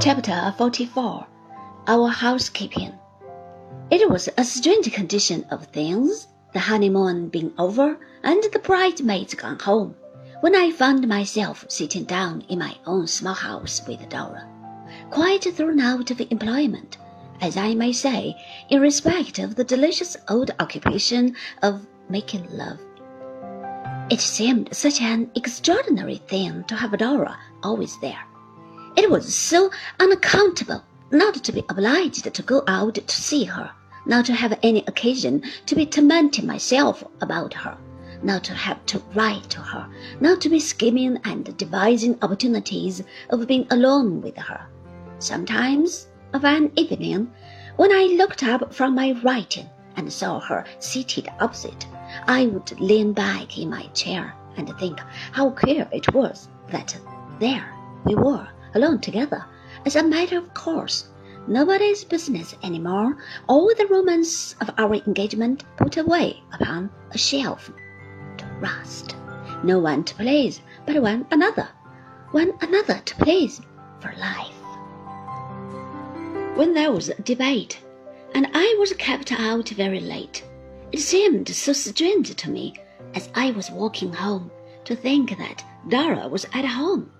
Chapter 44 Our Housekeeping It was a strange condition of things, the honeymoon being over and the bridesmaids gone home, when I found myself sitting down in my own small house with Dora, quite thrown out of employment, as I may say, in respect of the delicious old occupation of making love. It seemed such an extraordinary thing to have Dora always there it was so unaccountable not to be obliged to go out to see her, not to have any occasion to be tormenting myself about her, not to have to write to her, not to be scheming and devising opportunities of being alone with her. Sometimes, of an evening, when I looked up from my writing and saw her seated opposite, I would lean back in my chair and think how queer it was that there we were alone together, as a matter of course. Nobody's business any more. All the romance of our engagement put away upon a shelf to rust. No one to please but one another, one another to please for life. When there was a debate, and I was kept out very late, it seemed so strange to me as I was walking home to think that Dora was at home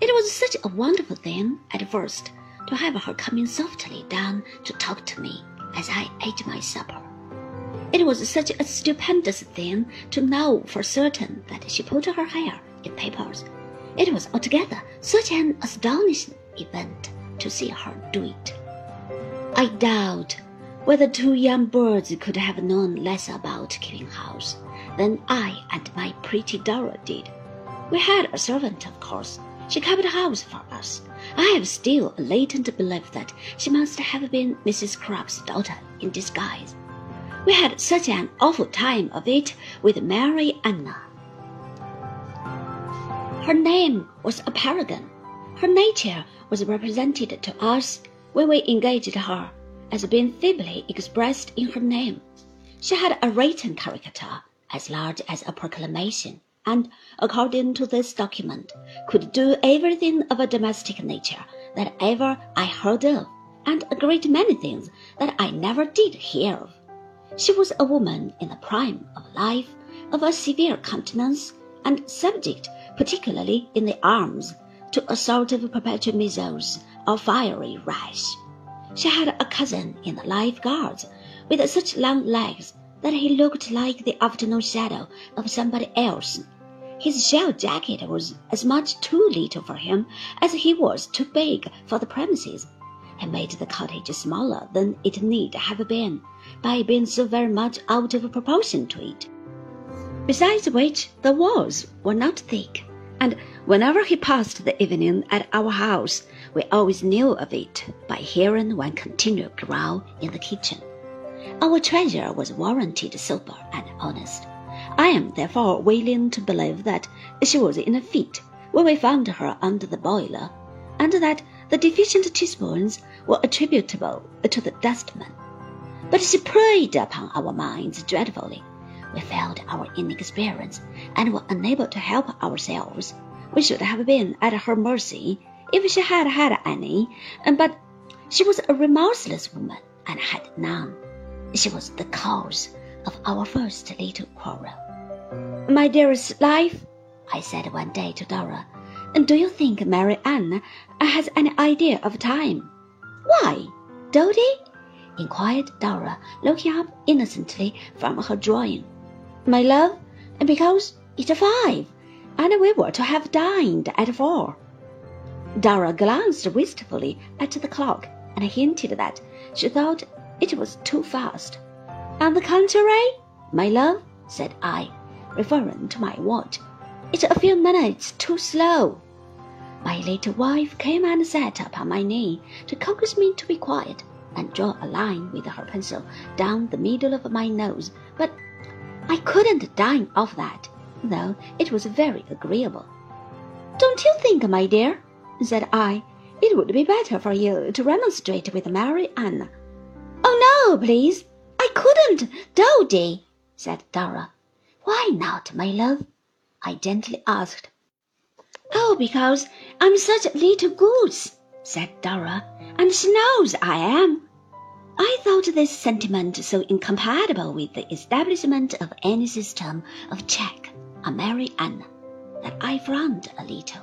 it was such a wonderful thing at first to have her coming softly down to talk to me as I ate my supper. It was such a stupendous thing to know for certain that she put her hair in papers. It was altogether such an astonishing event to see her do it. I doubt whether two young birds could have known less about keeping house than I and my pretty Dora did. We had a servant, of course, she kept house for us. I have still a latent belief that she must have been Mrs. Crupp's daughter in disguise. We had such an awful time of it with Mary Ann. Her name was a paragon. Her nature was represented to us when we engaged her as being feebly expressed in her name. She had a written caricature as large as a proclamation and, according to this document, could do everything of a domestic nature that ever I heard of, and a great many things that I never did hear of. She was a woman in the prime of life, of a severe countenance, and subject, particularly in the arms, to a sort of perpetual measles or fiery rash. She had a cousin in the Life Guards with such long legs that he looked like the afternoon shadow of somebody else his shell jacket was as much too little for him as he was too big for the premises, and made the cottage smaller than it need have been by being so very much out of proportion to it. Besides which, the walls were not thick, and whenever he passed the evening at our house, we always knew of it by hearing one continual growl in the kitchen. Our treasure was warranted sober and honest I am therefore willing to believe that she was in a fit when we found her under the boiler, and that the deficient teaspoons were attributable to the dustman. But she preyed upon our minds dreadfully. We felt our inexperience and were unable to help ourselves. We should have been at her mercy if she had had any, but she was a remorseless woman and had none. She was the cause of our first little quarrel. My dearest life, I said one day to Dora, do you think Mary Ann has any idea of time? Why, Doady? inquired Dora, looking up innocently from her drawing. My love, because it's five, and we were to have dined at four. Dora glanced wistfully at the clock and hinted that she thought it was too fast. On the contrary, my love, said I, referring to my watch. It's a few minutes too slow. My little wife came and sat upon my knee to coax me to be quiet and draw a line with her pencil down the middle of my nose, but I couldn't dine off that, though it was very agreeable. Don't you think, my dear, said I, it would be better for you to remonstrate with Mary Ann? Oh, no, please. I couldn't, Doady, said Dora. Why not, my love? I gently asked. Oh, because I'm such a little goose, said Dora, and she knows I am. I thought this sentiment so incompatible with the establishment of any system of check on Mary Ann that I frowned a little.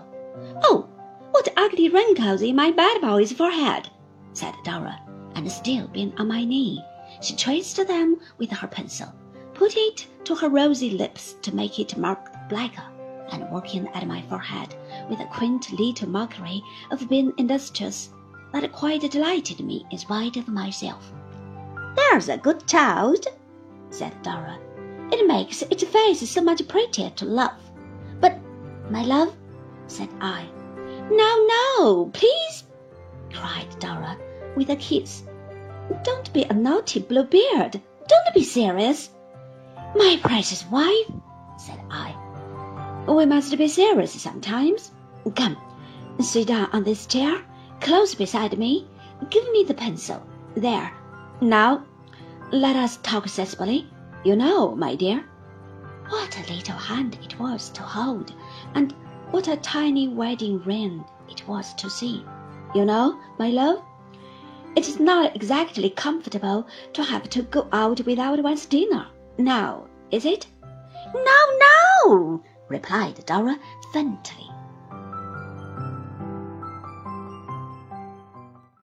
Oh, what ugly wrinkles in my bad boy's forehead, said Dora, and still being on my knee, she traced them with her pencil, put it to her rosy lips to make it mark blacker, and working at my forehead with a quaint little mockery of being industrious that quite delighted me in spite of myself. There's a good child, said Dora. It makes its face so much prettier to love. But, my love, said I. No, no, please, cried Dora with a kiss. Don't be a naughty Bluebeard. Don't be serious. My precious wife, said I. Oh, we must be serious sometimes. Come, sit down on this chair close beside me. Give me the pencil. There. Now, let us talk sensibly. You know, my dear. What a little hand it was to hold, and what a tiny wedding ring it was to see. You know, my love, it is not exactly comfortable to have to go out without one's dinner. Now, is it? No, no, replied Dora faintly.